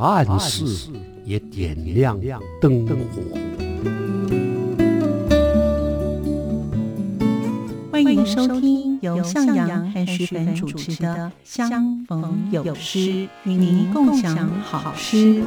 暗室也点亮灯火。欢迎收听由向阳和徐凡主持的《相逢有诗》，与您共享好诗。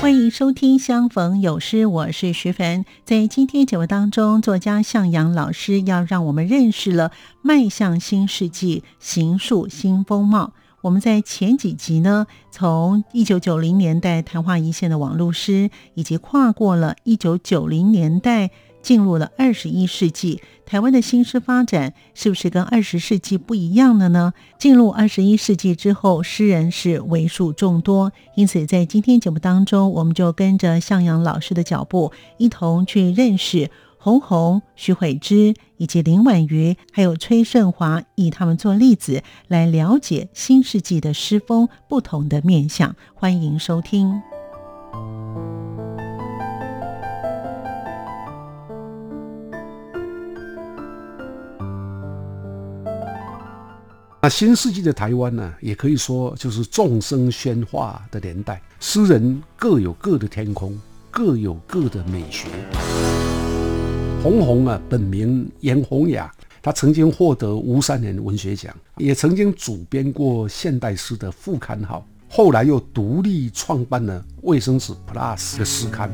欢迎收听《相逢有诗》，我是徐凡。在今天节目当中，作家向阳老师要让我们认识了迈向新世纪、行塑新风貌。我们在前几集呢，从一九九零年代昙花一现的网络诗，以及跨过了一九九零年代。进入了二十一世纪，台湾的新诗发展是不是跟二十世纪不一样了呢？进入二十一世纪之后，诗人是为数众多，因此在今天节目当中，我们就跟着向阳老师的脚步，一同去认识红红、徐慧芝以及林婉瑜，还有崔顺华，以他们做例子来了解新世纪的诗风不同的面相。欢迎收听。那新世纪的台湾呢，也可以说就是众生喧哗的年代。诗人各有各的天空，各有各的美学。红红啊，本名严红雅，他曾经获得吴三连文学奖，也曾经主编过现代诗的副刊号，后来又独立创办了卫生纸 Plus 的诗刊。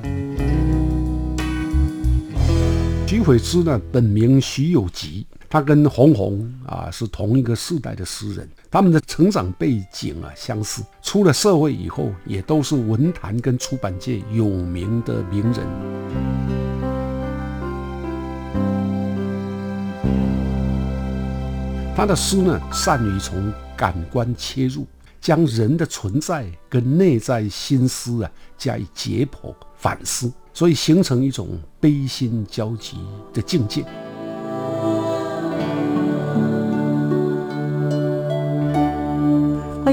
徐慧芝呢，本名徐有吉。他跟红红啊是同一个世代的诗人，他们的成长背景啊相似，出了社会以后也都是文坛跟出版界有名的名人。他的诗呢，善于从感官切入，将人的存在跟内在心思啊加以解剖反思，所以形成一种悲心交集的境界。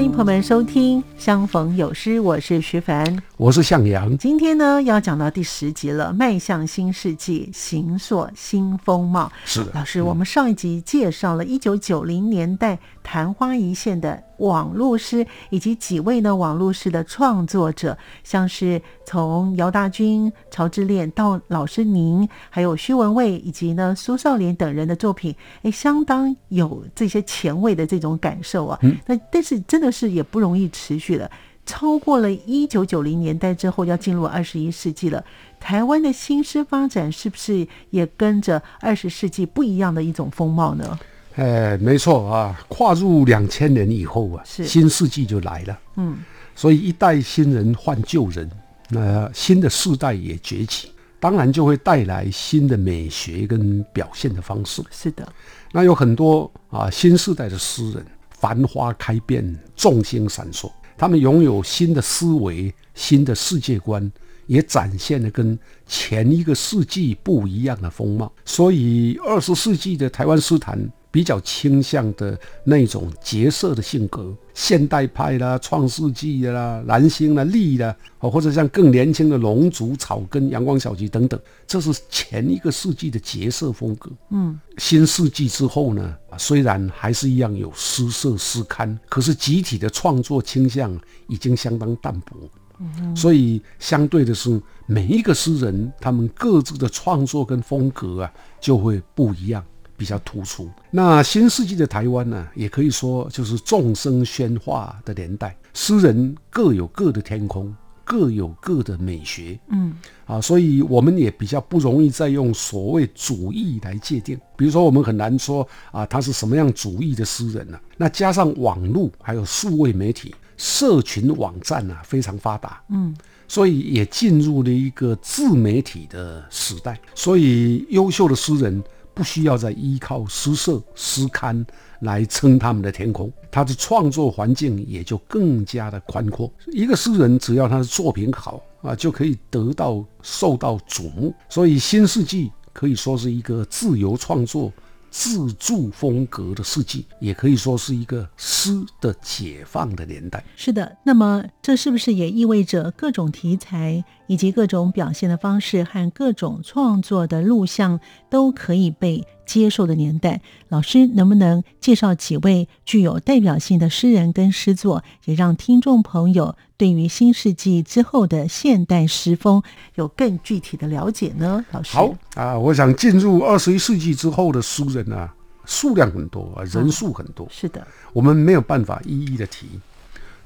迎朋友们收听《相逢有诗》，我是徐凡，我是向阳。今天呢，要讲到第十集了，迈向新世纪，形塑新风貌。是的，老师，我们上一集介绍了一九九零年代昙花一现的。网络诗以及几位呢网络诗的创作者，像是从姚大军、曹志炼到老师您，还有徐文蔚以及呢苏少莲等人的作品，哎，相当有这些前卫的这种感受啊。那但是真的是也不容易持续了，超过了一九九零年代之后，要进入二十一世纪了。台湾的新诗发展是不是也跟着二十世纪不一样的一种风貌呢？哎，没错啊，跨入两千年以后啊，新世纪就来了。嗯，所以一代新人换旧人，那新的世代也崛起，当然就会带来新的美学跟表现的方式。是的，那有很多啊新世代的诗人，繁花开遍，众星闪烁，他们拥有新的思维、新的世界观，也展现了跟前一个世纪不一样的风貌。所以二十世纪的台湾诗坛。比较倾向的那种角色的性格，现代派啦、创世纪啦、蓝星啦、力啦，哦，或者像更年轻的龙族、草根、阳光小吉等等，这是前一个世纪的角色风格。嗯，新世纪之后呢，虽然还是一样有诗社、诗刊，可是集体的创作倾向已经相当淡薄。嗯，所以相对的是，每一个诗人他们各自的创作跟风格啊，就会不一样。比较突出。那新世纪的台湾呢，也可以说就是众生喧哗的年代。诗人各有各的天空，各有各的美学。嗯，啊，所以我们也比较不容易再用所谓主义来界定。比如说，我们很难说啊，他是什么样主义的诗人呢？那加上网络还有数位媒体、社群网站啊，非常发达。嗯，所以也进入了一个自媒体的时代。所以优秀的诗人。不需要再依靠诗社、诗刊来撑他们的天空，他的创作环境也就更加的宽阔。一个诗人只要他的作品好，啊，就可以得到受到瞩目。所以新世纪可以说是一个自由创作。自助风格的世纪，也可以说是一个诗的解放的年代。是的，那么这是不是也意味着各种题材以及各种表现的方式和各种创作的录像都可以被接受的年代？老师能不能介绍几位具有代表性的诗人跟诗作，也让听众朋友对于新世纪之后的现代诗风有更具体的了解呢？老师，好啊，我想进入二十一世纪之后的诗人啊，数量很多啊，人数很多，是的，我们没有办法一一的提，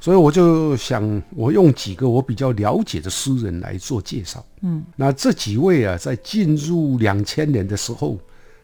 所以我就想，我用几个我比较了解的诗人来做介绍。嗯，那这几位啊，在进入两千年的时候。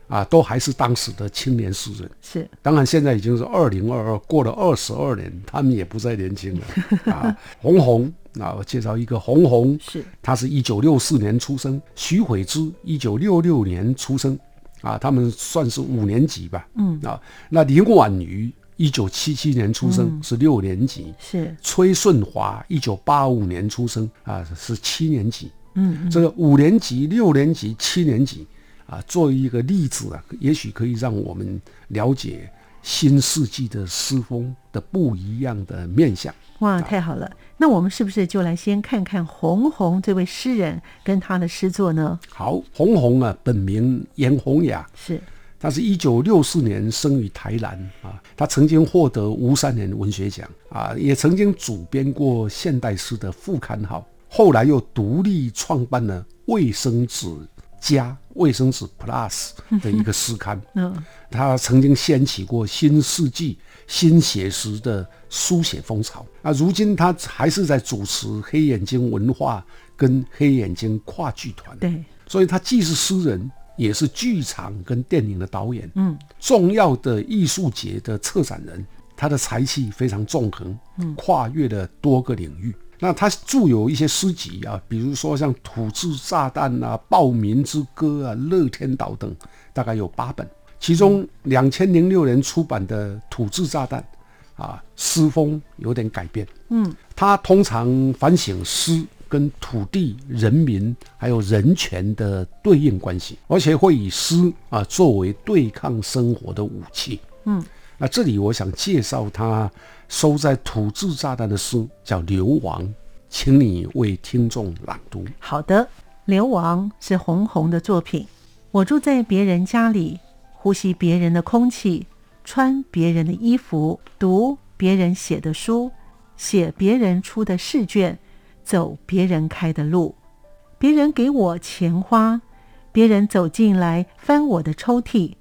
啊，都还是当时的青年诗人。是，当然现在已经是二零二二，过了二十二年，他们也不再年轻了。啊，红红，啊，我介绍一个红红，是，他是一九六四年出生，徐悔之一九六六年出生，啊，他们算是五年级吧。嗯，啊，那林婉瑜一九七七年出生，是六年级。是，崔顺华一九八五年出生，啊，是七年级。嗯，这个五年级、六年级、七年级。啊，作为一个例子啊，也许可以让我们了解新世纪的诗风的不一样的面相。哇，太好了！那我们是不是就来先看看红红这位诗人跟他的诗作呢？好，红红啊，本名严红雅，是，他是一九六四年生于台南啊，他曾经获得吴三连文学奖啊，也曾经主编过现代诗的副刊号，后来又独立创办了卫生纸。加卫生纸 Plus 的一个诗刊，嗯，他曾经掀起过新世纪新写实的书写风潮。啊。如今他还是在主持黑眼睛文化跟黑眼睛跨剧团，对，所以他既是诗人，也是剧场跟电影的导演，嗯，重要的艺术节的策展人，他的才气非常纵横，嗯，跨越了多个领域。那他著有一些诗集啊，比如说像《土制炸弹》啊，《暴民之歌》啊，《乐天岛》等，大概有八本。其中两千零六年出版的《土制炸弹》，啊，诗风有点改变。嗯，他通常反省诗跟土地、人民还有人权的对应关系，而且会以诗啊作为对抗生活的武器。嗯，那这里我想介绍他。收在土制炸弹的诗叫《流亡》，请你为听众朗读。好的，《流亡》是红红的作品。我住在别人家里，呼吸别人的空气，穿别人的衣服，读别人写的书，写别人出的试卷，走别人开的路。别人给我钱花，别人走进来翻我的抽屉。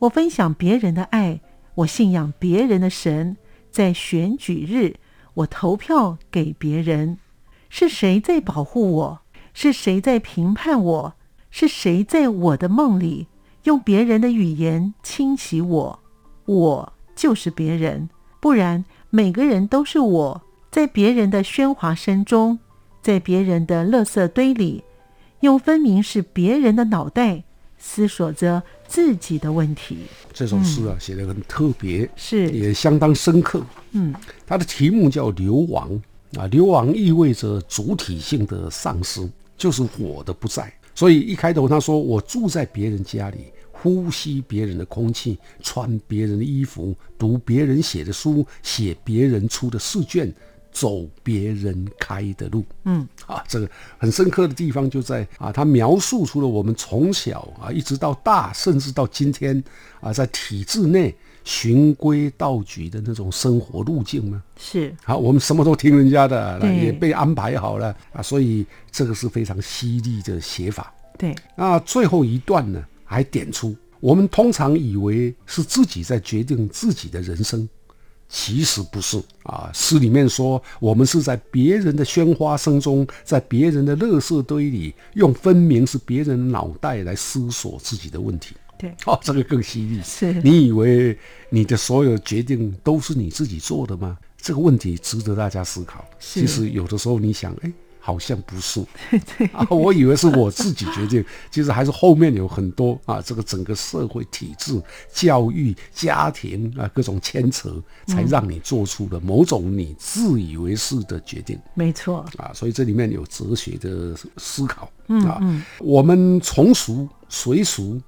我分享别人的爱，我信仰别人的神。在选举日，我投票给别人，是谁在保护我？是谁在评判我？是谁在我的梦里用别人的语言清洗我？我就是别人，不然每个人都是我。在别人的喧哗声中，在别人的垃圾堆里，用分明是别人的脑袋思索着。自己的问题，这首诗啊写的很特别，是也相当深刻。嗯，它的题目叫“流亡”啊，流亡意味着主体性的丧失，就是我的不在。所以一开头他说：“我住在别人家里，呼吸别人的空气，穿别人的衣服，读别人写的书，写别人出的试卷。”走别人开的路，嗯，啊，这个很深刻的地方就在啊，他描述出了我们从小啊一直到大，甚至到今天啊，在体制内循规蹈矩的那种生活路径吗？是，好，我们什么都听人家的，也被安排好了啊，所以这个是非常犀利的写法。对，那最后一段呢，还点出我们通常以为是自己在决定自己的人生。其实不是啊，诗里面说我们是在别人的喧哗声中，在别人的垃圾堆里，用分明是别人的脑袋来思索自己的问题。对，哦，这个更犀利。是你以为你的所有决定都是你自己做的吗？这个问题值得大家思考。其实有的时候你想，哎，好像不是，对啊，我以为是我自己决定，其实还是后面有很多啊，这个整个社会体制、教育、家庭啊各种牵扯，才让你做出了某种你自以为是的决定。没错，啊，所以这里面有哲学的思考啊。我们从俗随俗，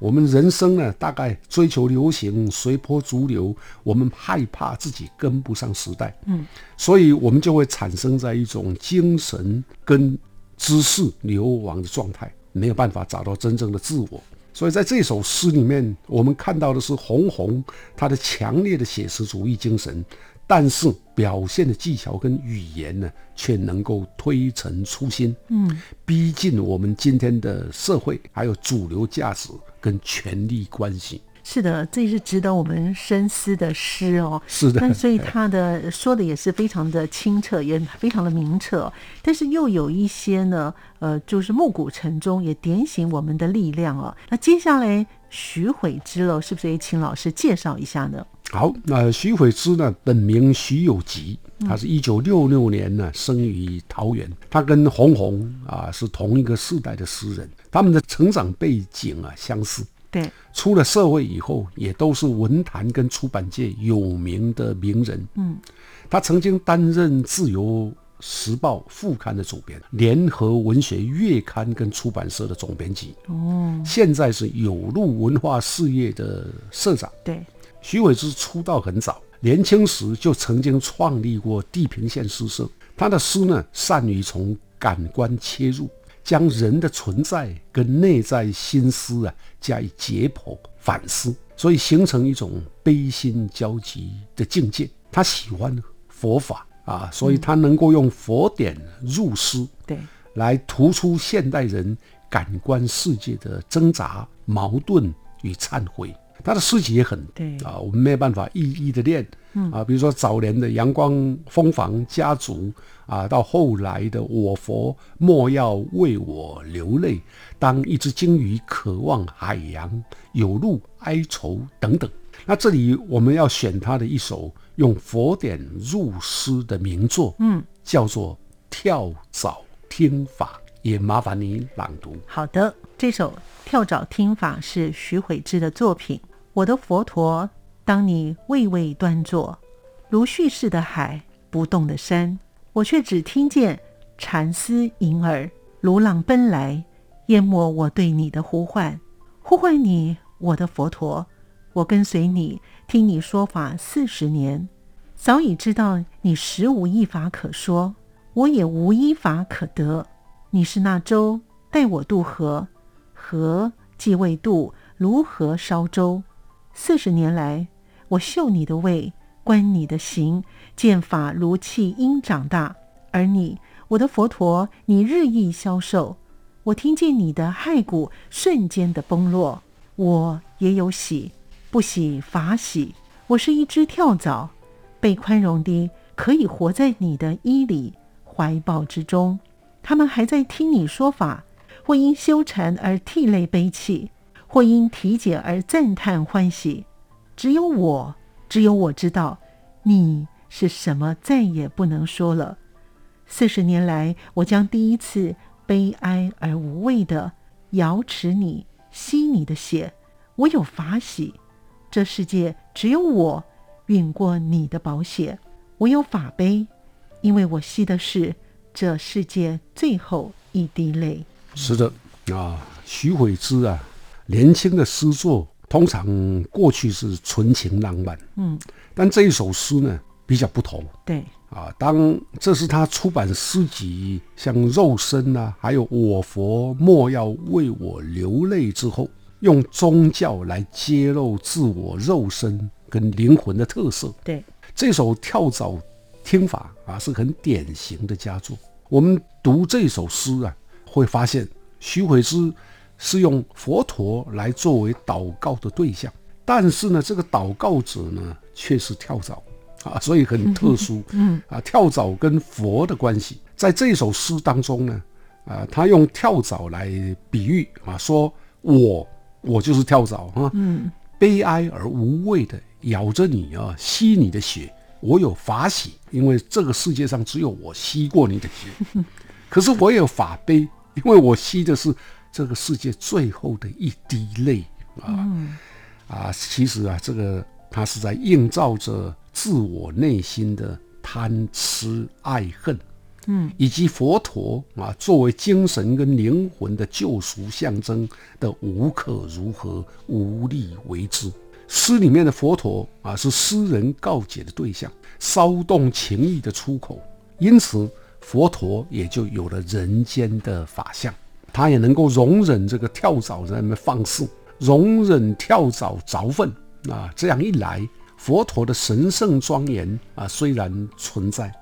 我们人生呢，大概追求流行，随波逐流。我们害怕自己跟不上时代，嗯，所以我们就会产生在一种精神跟知识流亡的状态，没有办法找到真正的自我。所以在这首诗里面，我们看到的是红红他的强烈的写实主义精神。但是表现的技巧跟语言呢，却能够推陈出新，嗯，逼近我们今天的社会，还有主流价值跟权力关系。是的，这是值得我们深思的诗哦。是的，那所以他的说的也是非常的清澈，也非常的明澈，但是又有一些呢，呃，就是暮鼓晨钟，也点醒我们的力量哦。那接下来徐悔之了，是不是也请老师介绍一下呢？好，那徐悔之呢，本名徐有吉，他是一九六六年呢生于桃园，他跟红红啊是同一个世代的诗人，他们的成长背景啊相似。对，出了社会以后，也都是文坛跟出版界有名的名人。嗯，他曾经担任《自由时报》副刊的主编，联合文学月刊跟出版社的总编辑。哦，现在是有路文化事业的社长。对。徐伟之出道很早，年轻时就曾经创立过地平线诗社。他的诗呢，善于从感官切入，将人的存在跟内在心思啊加以解剖反思，所以形成一种悲心交集的境界。他喜欢佛法啊，所以他能够用佛典入诗，对，来突出现代人感官世界的挣扎、矛盾与忏悔。他的诗集也很对啊，我们没有办法一一的念，嗯啊，比如说早年的《阳光蜂房家族》啊，到后来的《我佛莫要为我流泪》，当一只鲸鱼渴望海洋，有路哀愁等等。那这里我们要选他的一首用佛典入诗的名作，嗯，叫做《跳蚤听法》，也麻烦您朗读。好的，这首《跳蚤听法》是徐悔之的作品。我的佛陀，当你巍巍端坐，如蓄势的海，不动的山，我却只听见禅丝银耳，如浪奔来，淹没我对你的呼唤。呼唤你，我的佛陀，我跟随你，听你说法四十年，早已知道你实无一法可说，我也无一法可得。你是那舟，带我渡河，河既未渡，如何烧舟？四十年来，我嗅你的味，观你的行，见法如气因长大；而你，我的佛陀，你日益消瘦。我听见你的骸骨瞬间的崩落，我也有喜，不喜法喜。我是一只跳蚤，被宽容的可以活在你的衣里怀抱之中。他们还在听你说法，或因修禅而涕泪悲泣。或因体解而赞叹欢喜，只有我，只有我知道，你是什么，再也不能说了。四十年来，我将第一次悲哀而无畏的摇持你，吸你的血，我有法喜。这世界只有我运过你的宝血，我有法悲，因为我吸的是这世界最后一滴泪。是的，啊，徐慧之啊。年轻的诗作通常过去是纯情浪漫，嗯，但这一首诗呢比较不同，对啊，当这是他出版诗集像《肉身》啊，还有《我佛莫要为我流泪》之后，用宗教来揭露自我肉身跟灵魂的特色，对这首跳蚤听法啊是很典型的佳作。我们读这首诗啊，会发现徐悔之。是用佛陀来作为祷告的对象，但是呢，这个祷告者呢却是跳蚤。啊，所以很特殊。嗯啊，跳蚤跟佛的关系，在这首诗当中呢，啊，他用跳蚤来比喻啊，说我我就是跳蚤啊，嗯，悲哀而无畏的咬着你啊，吸你的血，我有法喜，因为这个世界上只有我吸过你的血。可是我也有法悲，因为我吸的是这个世界最后的一滴泪啊！啊，其实啊，这个它是在映照着自我内心的贪痴爱恨，嗯，以及佛陀啊作为精神跟灵魂的救赎象征的无可如何、无力为之。诗里面的佛陀啊，是诗人告解的对象，骚动情意的出口，因此。佛陀也就有了人间的法相，他也能够容忍这个跳蚤在那边放肆，容忍跳蚤凿粪啊。这样一来，佛陀的神圣庄严啊虽然存在，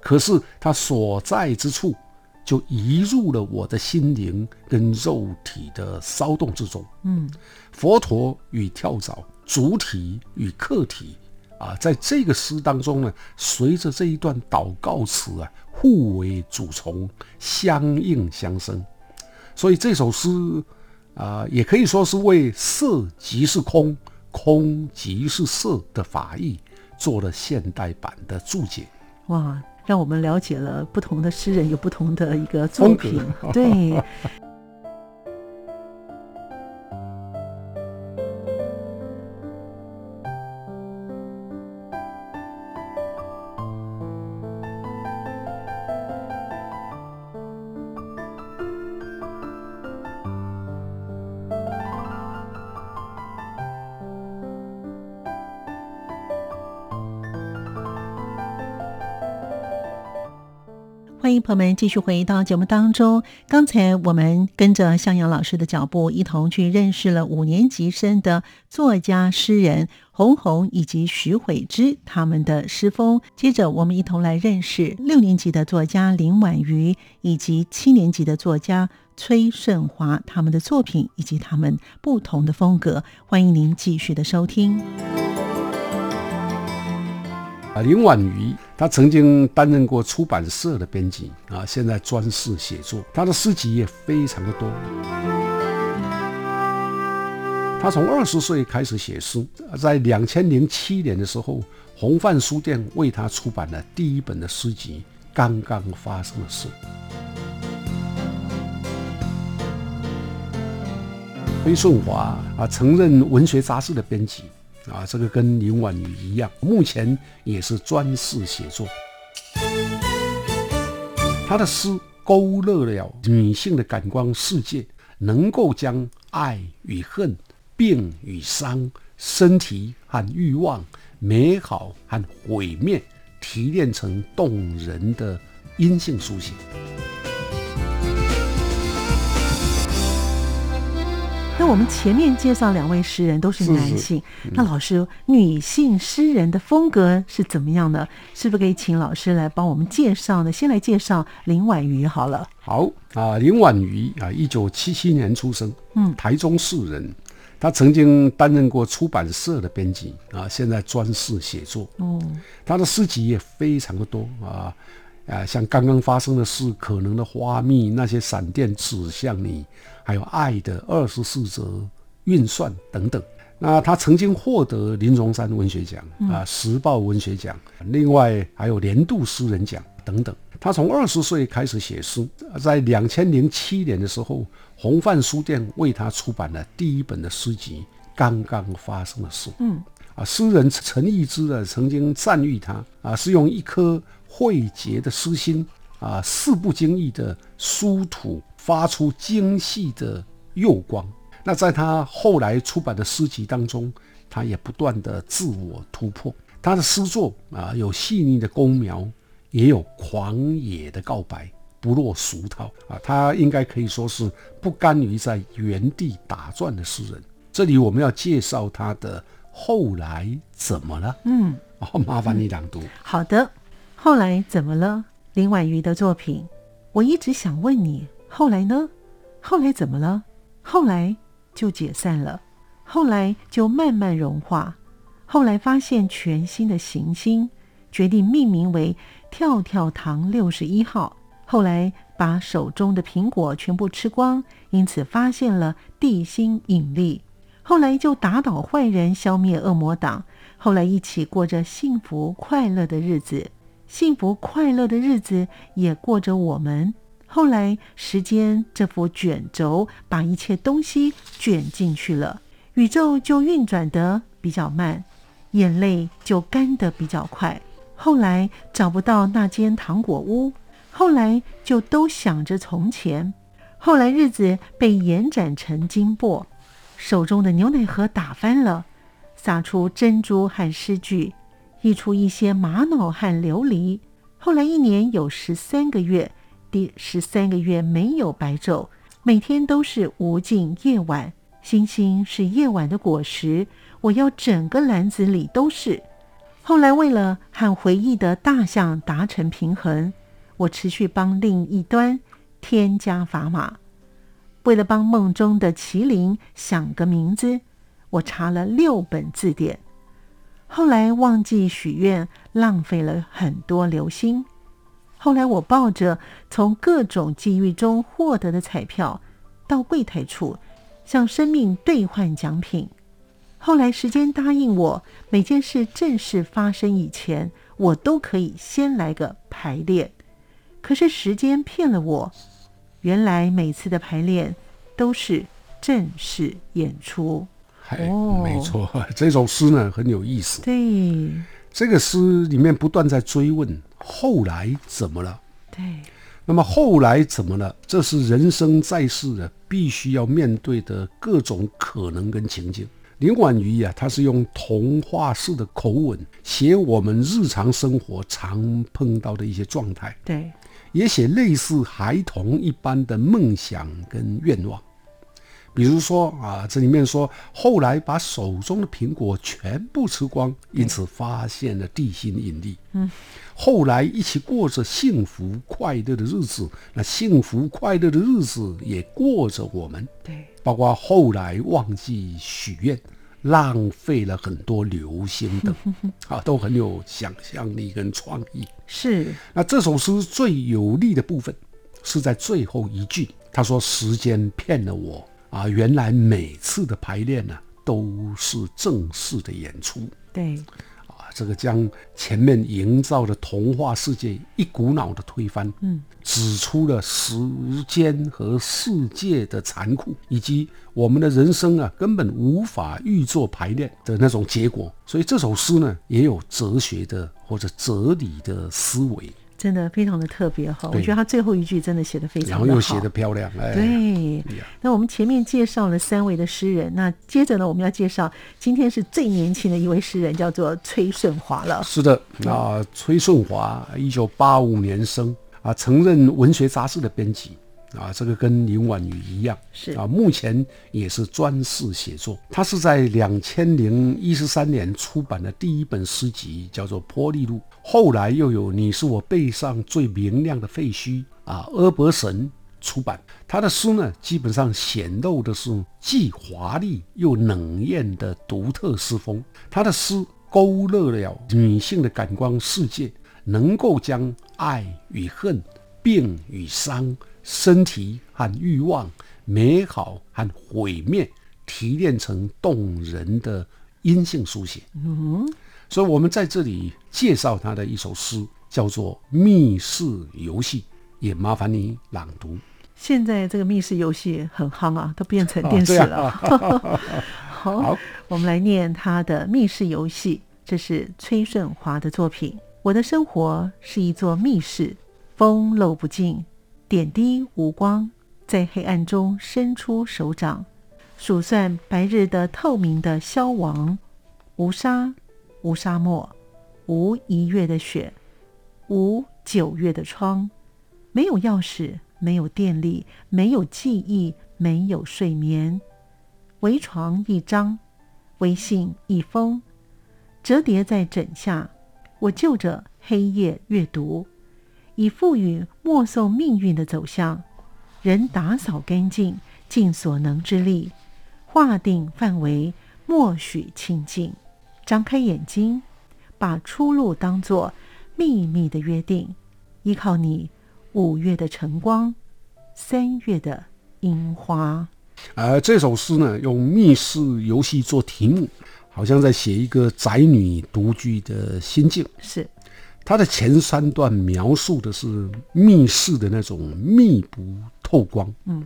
可是他所在之处就移入了我的心灵跟肉体的骚动之中。嗯，佛陀与跳蚤，主体与客体啊，在这个诗当中呢，随着这一段祷告词啊。互为主从，相应相生，所以这首诗啊，也可以说是为色即是空，空即是色的法义做了现代版的注解。哇，让我们了解了不同的诗人有不同的一个作品，对。朋友们继续回到节目当中。刚才我们跟着向阳老师的脚步，一同去认识了五年级生的作家诗人洪红以及徐慧之他们的诗风。接着，我们一同来认识六年级的作家林婉瑜以及七年级的作家崔顺华他们的作品以及他们不同的风格。欢迎您继续的收听。林婉瑜。他曾经担任过出版社的编辑啊，现在专事写作。他的诗集也非常的多。他从二十岁开始写诗，在两千零七年的时候，红范书店为他出版了第一本的诗集《刚刚发生的事》。崔顺华啊，曾任文学杂志的编辑。啊，这个跟林婉瑜一样，目前也是专事写作。他的诗勾勒了女性的感官世界，能够将爱与恨、病与伤、身体和欲望、美好和毁灭提炼成动人的阴性书写。那我们前面介绍两位诗人都是男性，那老师女性诗人的风格是怎么样的？是不是可以请老师来帮我们介绍呢？先来介绍林婉瑜好了。好啊，林婉瑜啊，一九七七年出生，嗯，台中市人。他曾经担任过出版社的编辑啊，现在专事写作。哦，他的诗集也非常的多啊。啊，像刚刚发生的事，可能的花蜜，那些闪电指向你，还有爱的二十四则运算等等。那他曾经获得林荣山文学奖啊，时报文学奖，另外还有年度诗人奖等等。他从二十岁开始写诗，在两千零七年的时候，红范书店为他出版了第一本的诗集《刚刚发生的事》。嗯，啊，诗人陈逸之呢曾经赞誉他啊，是用一颗。慧洁的诗心啊，事不经意的书吐，发出精细的釉光。那在他后来出版的诗集当中，他也不断的自我突破。他的诗作啊，有细腻的工描，也有狂野的告白，不落俗套啊。他应该可以说是不甘于在原地打转的诗人。这里我们要介绍他的后来怎么了？嗯，哦，麻烦你朗读。好的。后来怎么了？林婉瑜的作品，我一直想问你，后来呢？后来怎么了？后来就解散了，后来就慢慢融化，后来发现全新的行星，决定命名为跳跳糖六十一号。后来把手中的苹果全部吃光，因此发现了地心引力。后来就打倒坏人，消灭恶魔党。后来一起过着幸福快乐的日子。幸福快乐的日子也过着，我们后来时间这幅卷轴把一切东西卷进去了，宇宙就运转得比较慢，眼泪就干得比较快。后来找不到那间糖果屋，后来就都想着从前。后来日子被延展成金箔，手中的牛奶盒打翻了，洒出珍珠和诗句，溢出一些玛瑙和琉璃。后来一年有十三个月，第十三个月没有白昼，每天都是无尽夜晚。星星是夜晚的果实，我要整个篮子里都是。后来为了和回忆的大象达成平衡，我持续帮另一端添加砝码。为了帮梦中的麒麟想个名字，我查了六本字典。后来忘记许愿，浪费了很多流星。后来我抱着从各种机遇中获得的彩票，到柜台处向生命兑换奖品。后来时间答应我，每件事正式发生以前，我都可以先来个排练。可是时间骗了我，原来每次的排练都是正式演出。哦，没错，这首诗呢很有意思。对，这个诗里面不断在追问后来怎么了。对，那么后来怎么了？这是人生在世的必须要面对的各种可能跟情境。林婉瑜呀，他是用童话式的口吻写我们日常生活常碰到的一些状态，对，也写类似孩童一般的梦想跟愿望。比如说啊，这里面说后来把手中的苹果全部吃光，因此发现了地心引力。嗯，后来一起过着幸福快乐的日子，那幸福快乐的日子也过着我们。对，包括后来忘记许愿，浪费了很多流星等，啊，都很有想象力跟创意。是。那这首诗最有力的部分是在最后一句，他说：“时间骗了我。”啊，原来每次的排练呢，都是正式的演出。对，啊，这个将前面营造的童话世界一股脑的推翻，嗯，指出了时间和世界的残酷，以及我们的人生啊，根本无法预作排练的那种结果。所以这首诗呢，也有哲学的或者哲理的思维。真的非常的特别哈，我觉得他最后一句真的写的非常好，然后又写的漂亮，哎，对。那我们前面介绍了三位的诗人，那接着呢，我们要介绍今天是最年轻的一位诗人，叫做崔顺华了。是的，那崔顺华一九八五年生啊，曾任文学杂志的编辑。啊，这个跟林婉瑜一样，是啊，目前也是专事写作。他是在两千零一十三年出版的第一本诗集，叫做《坡利路》，后来又有《你是我背上最明亮的废墟》啊，阿伯神出版。他的诗呢，基本上显露的是既华丽又冷艳的独特诗风。他的诗勾勒了女性的感官世界，能够将爱与恨、病与伤。身体和欲望，美好和毁灭，提炼成动人的阴性书写。嗯，所以我们在这里介绍他的一首诗，叫做《密室游戏》，也麻烦你朗读。现在这个密室游戏很夯啊，都变成电视了。好，我们来念他的《密室游戏》，这是崔顺华的作品。我的生活是一座密室，风漏不尽。点滴无光，在黑暗中伸出手掌，数算白日的透明的消亡。无沙，无沙漠，无一月的雪，无九月的窗，没有钥匙，没有电力，没有记忆，没有睡眠。围床一张，微信一封，折叠在枕下。我就着黑夜阅读。以赋予默诵命运的走向，人打扫干净，尽所能之力，划定范围，默许清净。张开眼睛，把出路当作秘密的约定，依靠你五月的晨光，三月的樱花。而这首诗呢，用密室游戏做题目，好像在写一个宅女独居的心境。是。它的前三段描述的是密室的那种密不透光，嗯，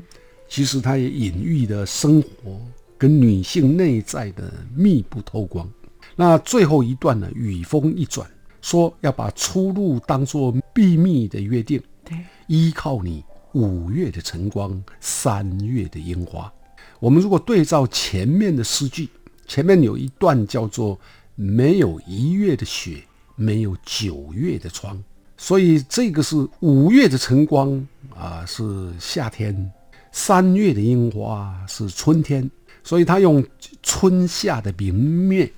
其实它也隐喻的生活跟女性内在的密不透光。那最后一段呢，语风一转，说要把出路当作秘密的约定，对，依靠你五月的晨光，三月的樱花。我们如果对照前面的诗句，前面有一段叫做“没有一月的雪”。没有九月的窗，所以这个是五月的晨光啊，是夏天；三月的樱花是春天。所以他用春夏的明灭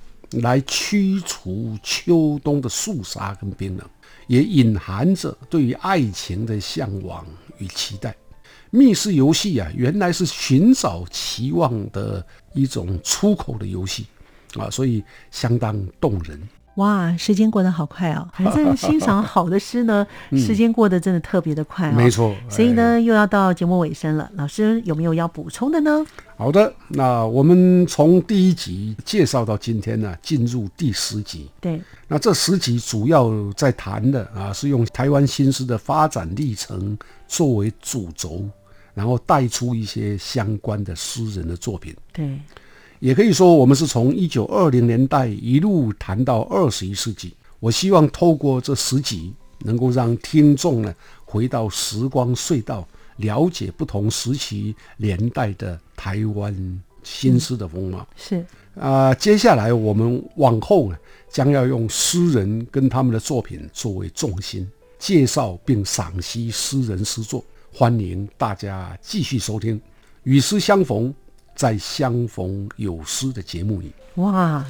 来驱除秋冬的肃杀跟冰冷，也隐含着对于爱情的向往与期待。密室游戏啊，原来是寻找期望的一种出口的游戏啊，所以相当动人。哇，时间过得好快哦！反正欣赏好的诗呢，时间过得真的特别的快哦。没错，所以呢，又要到节目尾声了。老师有没有要补充的呢？好的，那我们从第一集介绍到今天呢，进入第十集。对，那这十集主要在谈的啊，是用台湾新诗的发展历程作为主轴，然后带出一些相关的诗人的作品。对。也可以说，我们是从一九二零年代一路谈到二十一世纪。我希望透过这十集，能够让听众呢回到时光隧道，了解不同时期年代的台湾新诗的风貌。是啊，接下来我们往后呢，将要用诗人跟他们的作品作为重心，介绍并赏析诗人诗作。欢迎大家继续收听，与诗相逢。在相逢有诗的节目里，哇，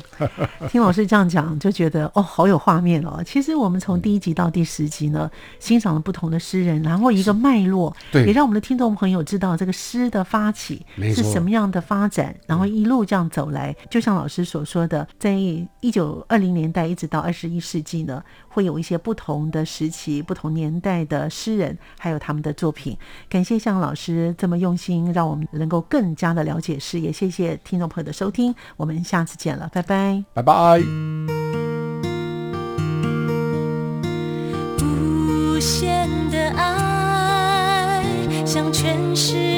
听老师这样讲，就觉得哦，好有画面哦。其实我们从第一集到第十集呢，欣赏了不同的诗人，然后一个脉络，对，也让我们的听众朋友知道这个诗的发起是什么样的发展，然后一路这样走来，就像老师所说的，在一九二零年代一直到二十一世纪呢，会有一些不同的时期、不同年代的诗人，还有他们的作品。感谢向老师这么用心，让我们能够更加的了解。诗，也谢谢听众朋友的收听，我们下次见了，拜拜，拜拜。无限的爱向全世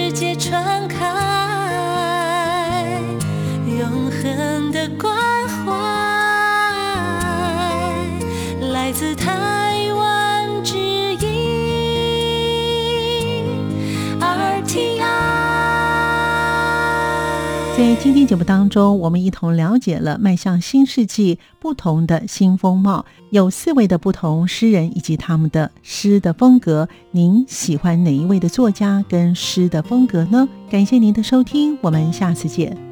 节目当中，我们一同了解了迈向新世纪不同的新风貌，有四位的不同诗人以及他们的诗的风格。您喜欢哪一位的作家跟诗的风格呢？感谢您的收听，我们下次见。